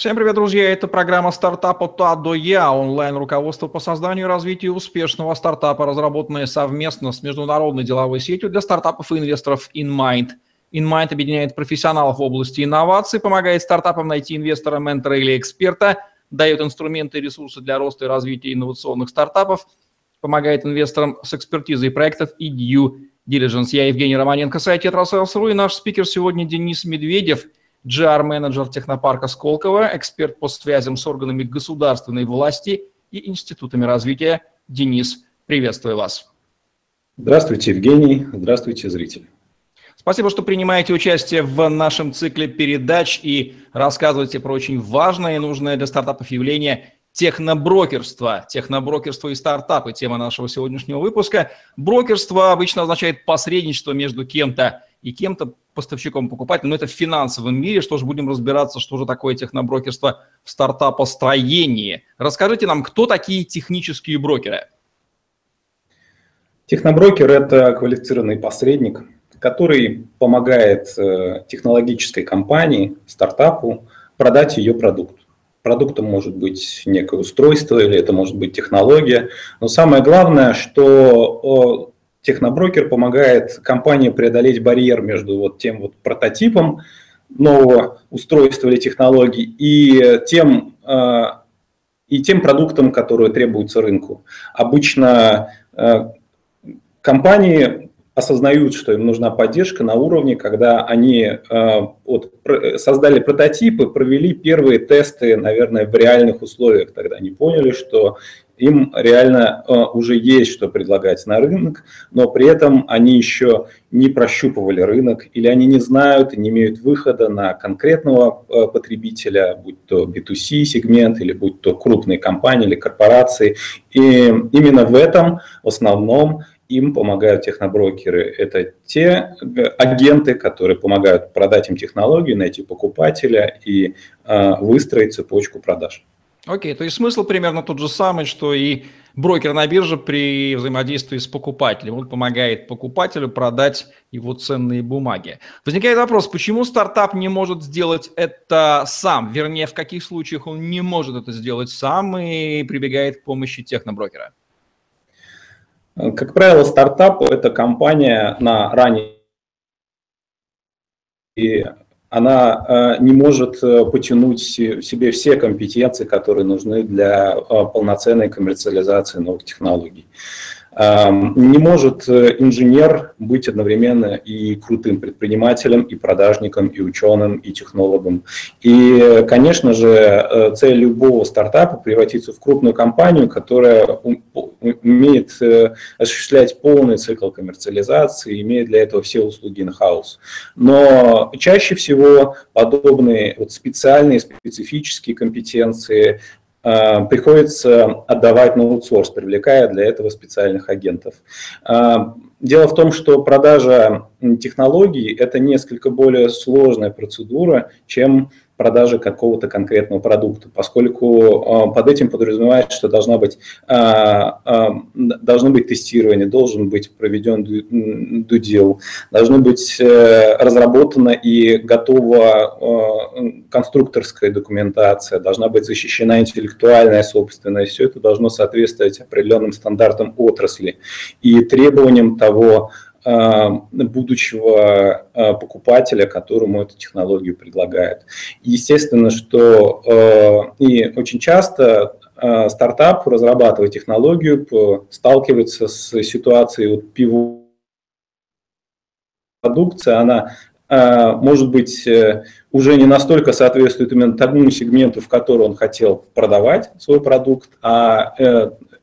Всем привет, друзья! Это программа Стартап от А до Я, онлайн-руководство по созданию и развитию успешного стартапа, разработанное совместно с международной деловой сетью для стартапов и инвесторов InMind. InMind объединяет профессионалов в области инноваций, помогает стартапам найти инвестора, ментора или эксперта, дает инструменты и ресурсы для роста и развития инновационных стартапов, помогает инвесторам с экспертизой проектов и due diligence. Я Евгений Романенко, сайт TetraSales.ru и наш спикер сегодня Денис Медведев – GR-менеджер технопарка Сколково, эксперт по связям с органами государственной власти и институтами развития. Денис, приветствую вас. Здравствуйте, Евгений. Здравствуйте, зрители. Спасибо, что принимаете участие в нашем цикле передач и рассказываете про очень важное и нужное для стартапов явление техноброкерство. Техноброкерство и стартапы – тема нашего сегодняшнего выпуска. Брокерство обычно означает посредничество между кем-то и кем-то поставщиком, покупателем, но это в финансовом мире, что же будем разбираться, что же такое техноброкерство в стартапостроении. Расскажите нам, кто такие технические брокеры? Техноброкер – это квалифицированный посредник, который помогает э, технологической компании, стартапу продать ее продукт. Продуктом может быть некое устройство или это может быть технология. Но самое главное, что Техноброкер помогает компании преодолеть барьер между вот тем вот прототипом нового устройства или технологий и тем, э, и тем продуктом, который требуется рынку. Обычно э, компании осознают, что им нужна поддержка на уровне, когда они э, вот, создали прототипы, провели первые тесты, наверное, в реальных условиях. Тогда они поняли, что им реально э, уже есть что предлагать на рынок, но при этом они еще не прощупывали рынок или они не знают не имеют выхода на конкретного э, потребителя, будь то B2C сегмент или будь то крупные компании или корпорации. И именно в этом в основном им помогают техноброкеры. Это те агенты, которые помогают продать им технологию, найти покупателя и э, выстроить цепочку продаж. Окей, то есть смысл примерно тот же самый, что и брокер на бирже при взаимодействии с покупателем. Он помогает покупателю продать его ценные бумаги. Возникает вопрос, почему стартап не может сделать это сам? Вернее, в каких случаях он не может это сделать сам и прибегает к помощи техноброкера? Как правило, стартап – это компания на ранней она э, не может э, потянуть в себе все компетенции, которые нужны для э, полноценной коммерциализации новых технологий. Не может э, инженер быть одновременно и крутым предпринимателем, и продажником, и ученым, и технологом. И, конечно же, э, цель любого стартапа превратиться в крупную компанию, которая умеет э, осуществлять полный цикл коммерциализации, имеет для этого все услуги in-house. Но чаще всего подобные вот специальные, специфические компетенции приходится отдавать на аутсорс, привлекая для этого специальных агентов. Э, дело в том, что продажа технологий – это несколько более сложная процедура, чем продажи какого-то конкретного продукта, поскольку а, под этим подразумевается, что должна быть, а, а, должно быть тестирование, должен быть проведен дудил, должно быть э, разработана и готова конструкторская документация, должна быть защищена интеллектуальная собственность, все это должно соответствовать определенным стандартам отрасли. И требованиям того, будущего э, покупателя, которому эту технологию предлагают. Естественно, что э, и очень часто стартап, разрабатывая технологию, сталкивается с ситуацией вот пиво продукция, она может быть, уже не настолько соответствует именно тому сегменту, в который он хотел продавать свой продукт, а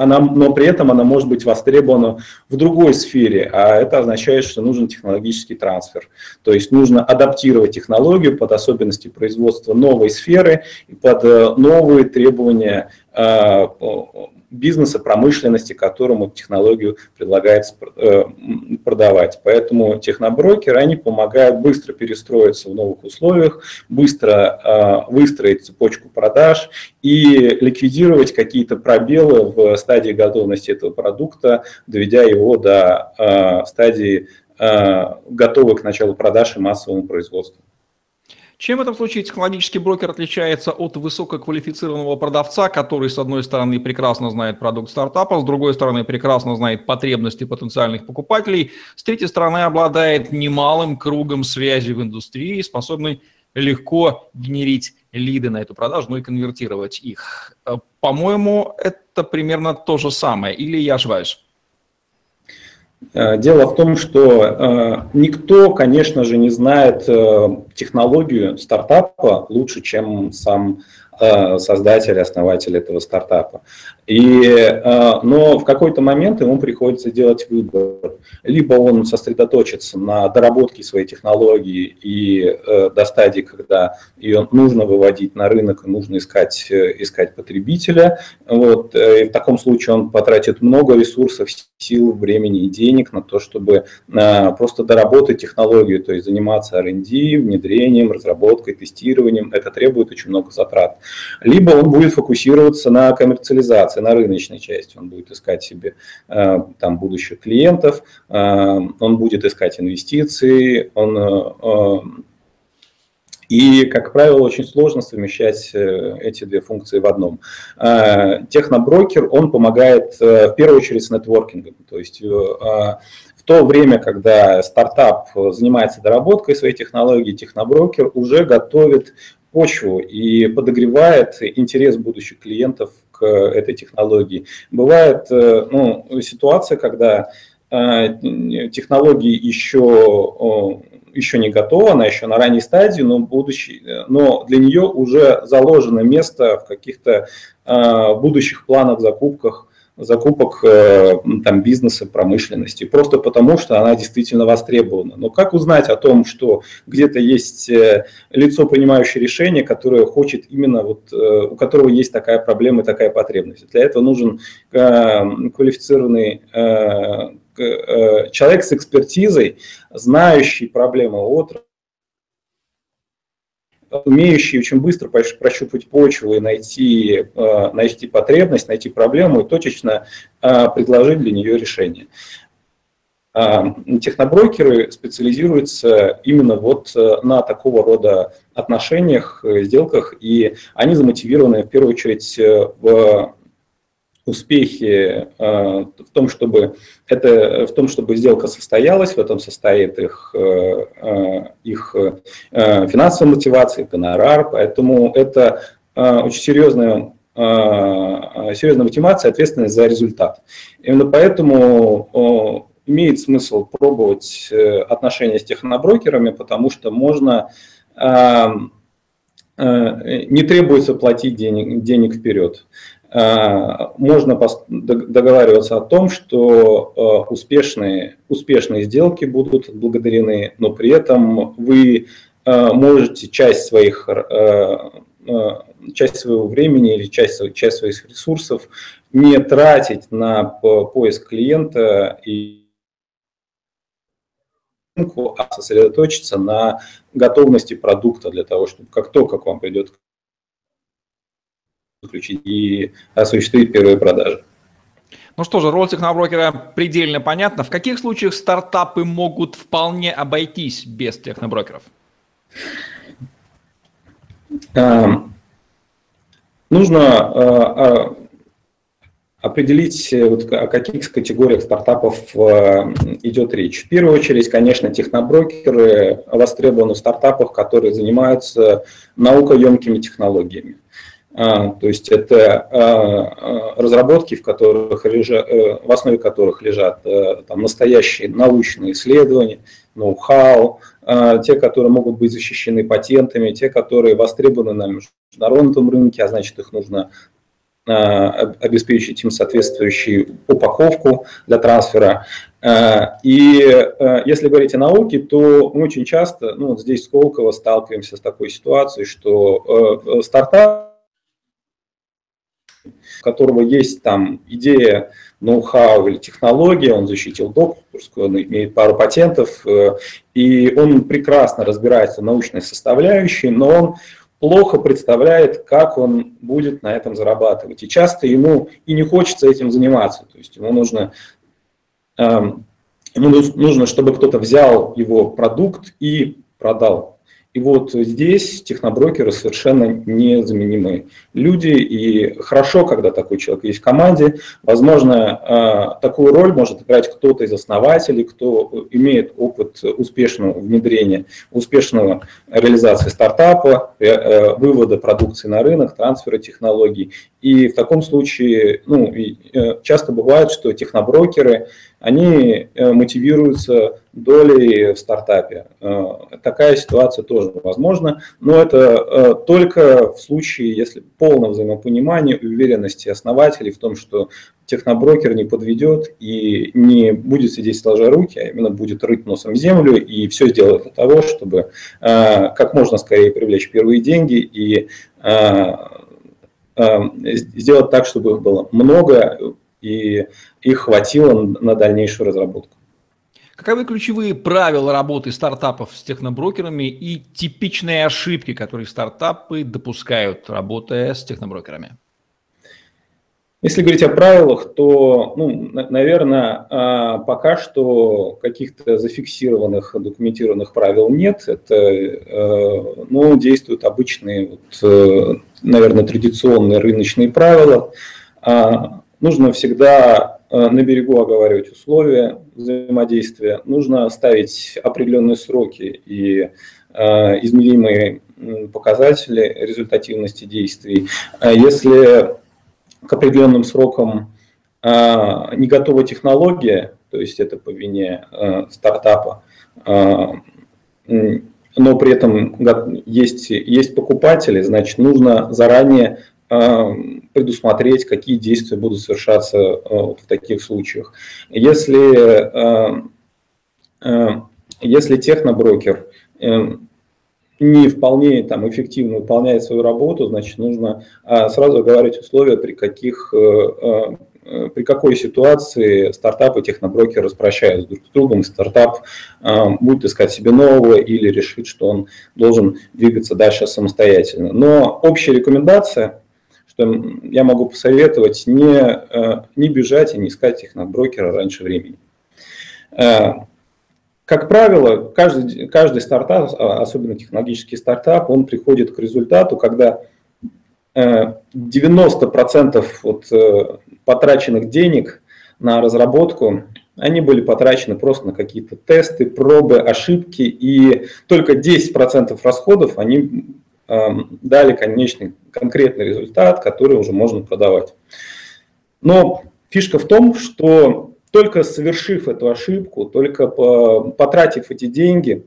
она, но при этом она может быть востребована в другой сфере, а это означает, что нужен технологический трансфер. То есть нужно адаптировать технологию под особенности производства новой сферы и под э, новые требования э, бизнеса, промышленности, которому технологию предлагается э, продавать. Поэтому техноброкеры, они помогают быстро перестроиться в новых условиях, быстро э, выстроить цепочку продаж и ликвидировать какие-то пробелы в стадии готовности этого продукта, доведя его до э, стадии готовой к началу продаж и массовому производству. Чем в этом случае технологический брокер отличается от высококвалифицированного продавца, который, с одной стороны, прекрасно знает продукт стартапа, с другой стороны, прекрасно знает потребности потенциальных покупателей, с третьей стороны, обладает немалым кругом связи в индустрии, способный легко генерить лиды на эту продажу, ну и конвертировать их. Э, по-моему, это примерно то же самое, или я ошибаюсь? Э, дело в том, что э, никто, конечно же, не знает э, технологию стартапа лучше, чем сам создатель, основатель этого стартапа. И, э, но в какой-то момент ему приходится делать выбор. Либо он сосредоточится на доработке своей технологии и э, до стадии, когда ее нужно выводить на рынок, нужно искать, э, искать потребителя. Вот, и в таком случае он потратит много ресурсов, сил, времени и денег на то, чтобы просто доработать технологию, то есть заниматься R&D, внедрением, разработкой, тестированием. Это требует очень много затрат. Либо он будет фокусироваться на коммерциализации на рыночной части. Он будет искать себе э, там будущих клиентов, э, он будет искать инвестиции, он э, и, как правило, очень сложно совмещать эти две функции в одном. Техноброкер, он помогает в первую очередь с нетворкингом. То есть то время, когда стартап занимается доработкой своей технологии, техноброкер уже готовит почву и подогревает интерес будущих клиентов к этой технологии. Бывает э, ну, ситуация, когда э, технологии еще еще не готова, она еще на ранней стадии, но, будущий, но для нее уже заложено место в каких-то э, будущих планах, закупках закупок э, там, бизнеса, промышленности, просто потому что она действительно востребована. Но как узнать о том, что где-то есть э, лицо, принимающее решение, которое хочет именно, вот, э, у которого есть такая проблема и такая потребность? Для этого нужен квалифицированный человек с экспертизой, знающий проблемы отрасли, умеющий очень быстро прощупать почву и найти, э, найти потребность, найти проблему и точечно э, предложить для нее решение. А, техноброкеры специализируются именно вот э, на такого рода отношениях, сделках, и они замотивированы в первую очередь в успехи э, в том, чтобы это, в том, чтобы сделка состоялась, в этом состоит их, э, э, их финансовая мотивация, гонорар, поэтому это очень серьезная серьезная мотивация, ответственность за результат. Именно поэтому имеет смысл пробовать отношения с техноброкерами, потому что можно не требуется платить денег, денег вперед. А, можно договариваться о том, что а, успешные, успешные сделки будут благодарены, но при этом вы а, можете часть своих часть своего времени или часть, часть своих ресурсов не тратить на поиск клиента и а сосредоточиться на готовности продукта для того, чтобы как только к вам придет заключить и осуществить первые продажи. Ну что же, роль техноброкера предельно понятна. В каких случаях стартапы могут вполне обойтись без техноброкеров? Эм, нужно э, э, определить, э, вот о каких категориях стартапов идет речь. В первую очередь, конечно, техноброкеры востребованы в стартапах, которые занимаются наукоемкими технологиями. А, то есть это а, а, разработки, в, которых лежат, э, в основе которых лежат э, там, настоящие научные исследования, ноу-хау, те, которые могут быть защищены патентами, те, которые востребованы на международном рынке, а значит их нужно обеспечить им соответствующую упаковку для трансфера. И э, если говорить о науке, то мы очень часто, ну вот здесь в Сколково сталкиваемся с такой ситуацией, что стартап у которого есть там идея ноу-хау или технология, он защитил докторскую, он имеет пару патентов, э, и он прекрасно разбирается в научной составляющей, но он плохо представляет, как он будет на этом зарабатывать. И часто ему и не хочется этим заниматься. То есть ему нужно, эм, ему нужно чтобы кто-то взял его продукт и продал. И вот здесь техноброкеры совершенно незаменимые люди, и хорошо, когда такой человек есть в команде. Возможно, э, такую роль может играть кто-то из основателей, кто имеет опыт успешного внедрения, успешного реализации стартапа, э, вывода продукции на рынок, трансфера технологий. И в таком случае ну, часто бывает, что техноброкеры – они э, мотивируются долей в стартапе. Э, такая ситуация тоже возможна, но это э, только в случае, если полное взаимопонимание и уверенности основателей в том, что техноброкер не подведет и не будет сидеть сложа руки, а именно будет рыть носом землю и все сделает для того, чтобы как можно скорее привлечь первые деньги и сделать так, чтобы их было много, и их хватило на дальнейшую разработку. Каковы ключевые правила работы стартапов с техноброкерами и типичные ошибки, которые стартапы допускают, работая с техноброкерами? Если говорить о правилах, то, ну, наверное, а, пока что каких-то зафиксированных, документированных правил нет. Это, э, ну, действуют обычные, вот, э, наверное, традиционные рыночные правила. Нужно всегда Э, на берегу оговаривать условия взаимодействия, нужно ставить определенные сроки и э, измеримые показатели результативности действий. А если к определенным срокам э, не готова технология, то есть это по вине стартапа, но при этом есть, есть покупатели, значит, нужно заранее предусмотреть, какие действия будут совершаться э, в таких случаях. Если, э, э, если техноброкер не вполне там, эффективно выполняет свою работу, значит, нужно сразу говорить условия, при каких при какой ситуации стартап и техноброкер распрощаются друг с другом, стартап будет искать себе нового или решит, что он должен двигаться дальше самостоятельно. Но общая рекомендация я могу посоветовать не, э, не бежать и не искать их на брокера раньше времени. Э, как правило, каждый, каждый стартап, а, особенно технологический стартап, он приходит к результату, когда 90% э, от потраченных денег на разработку, они были потрачены просто на какие-то тесты, пробы, ошибки, и только 10% расходов они дали конечный конкретный результат, который уже можно продавать. Но фишка в том, что только совершив эту ошибку, только потратив эти деньги,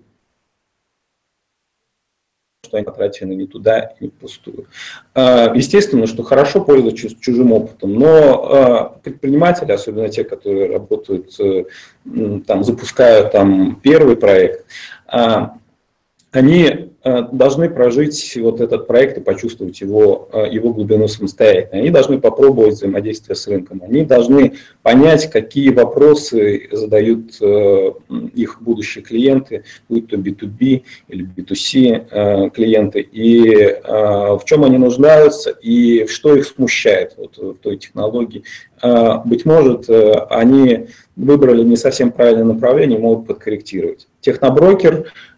что они потрачены не туда, не впустую. А, естественно, что хорошо пользоваться чужим опытом, но а, предприниматели, особенно те, которые работают, э, там, запускают там, первый проект, а, они должны прожить вот этот проект и почувствовать его, э, его глубину самостоятельно. Они должны попробовать взаимодействие с рынком. Они должны понять, какие вопросы задают э, их будущие клиенты, будь то B2B или B2C клиенты, и в чем они нуждаются, и что их смущает вот в той технологии. Быть может, они выбрали не совсем правильное направление, могут подкорректировать. Техноброкер Э,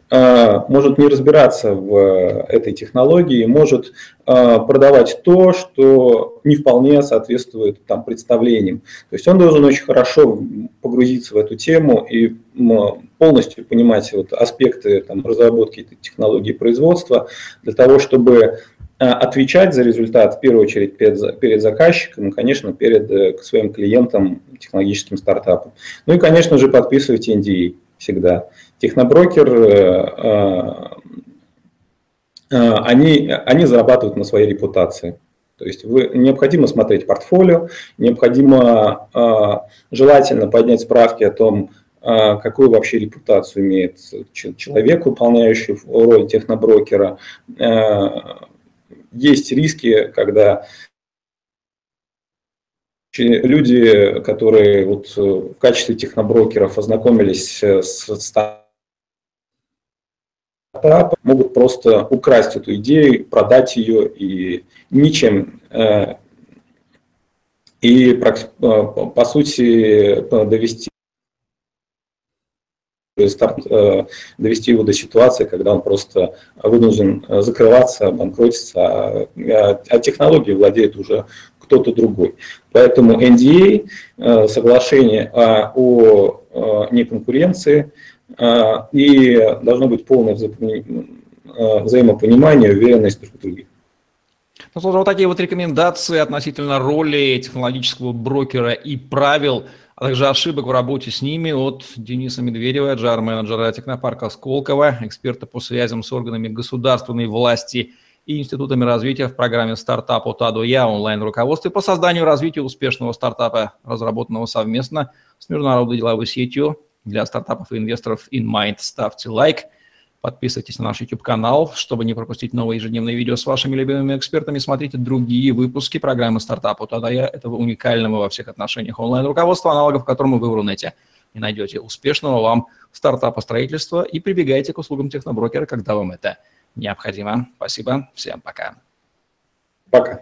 может не разбираться в э, этой технологии, может э, продавать то, что не вполне соответствует там, представлениям. То есть он должен очень хорошо погрузиться в эту тему и полностью понимать вот аспекты там, разработки этой технологии производства для того, чтобы отвечать за результат в первую очередь перед, перед заказчиком и, конечно, перед своим клиентом, технологическим стартапом. Ну и, конечно же, подписывать NDA всегда. Техноброкер, э, э, э, они, они зарабатывают на своей репутации. То есть вы, необходимо смотреть портфолио, необходимо желательно поднять справки о том, какую вообще репутацию имеет человек, выполняющий роль техноброкера. Есть риски, когда люди, которые вот в качестве техноброкеров ознакомились с стартапа могут просто украсть эту идею, продать ее и ничем э, и, э, по сути, довести старт, э, довести его до ситуации, когда он просто вынужден закрываться, банкротиться, а, а, а технологии владеет уже кто-то другой. Поэтому NDA, э, соглашение о, о неконкуренции, и должно быть полное взаимопонимание, уверенность друг в друге. Ну, слушай, вот такие вот рекомендации относительно роли технологического брокера и правил, а также ошибок в работе с ними от Дениса Медведева, джар-менеджера технопарка Сколково, эксперта по связям с органами государственной власти и институтами развития в программе «Стартап от А Я» онлайн-руководстве по созданию и развитию успешного стартапа, разработанного совместно с международной деловой сетью для стартапов и инвесторов InMind. Ставьте лайк – Подписывайтесь на наш YouTube-канал, чтобы не пропустить новые ежедневные видео с вашими любимыми экспертами. Смотрите другие выпуски программы «Стартапу». Тогда я этого уникального во всех отношениях онлайн-руководства, аналогов которому вы в Рунете не найдете. Успешного вам стартапа строительства и прибегайте к услугам техноброкера, когда вам это необходимо. Спасибо. Всем пока. Пока.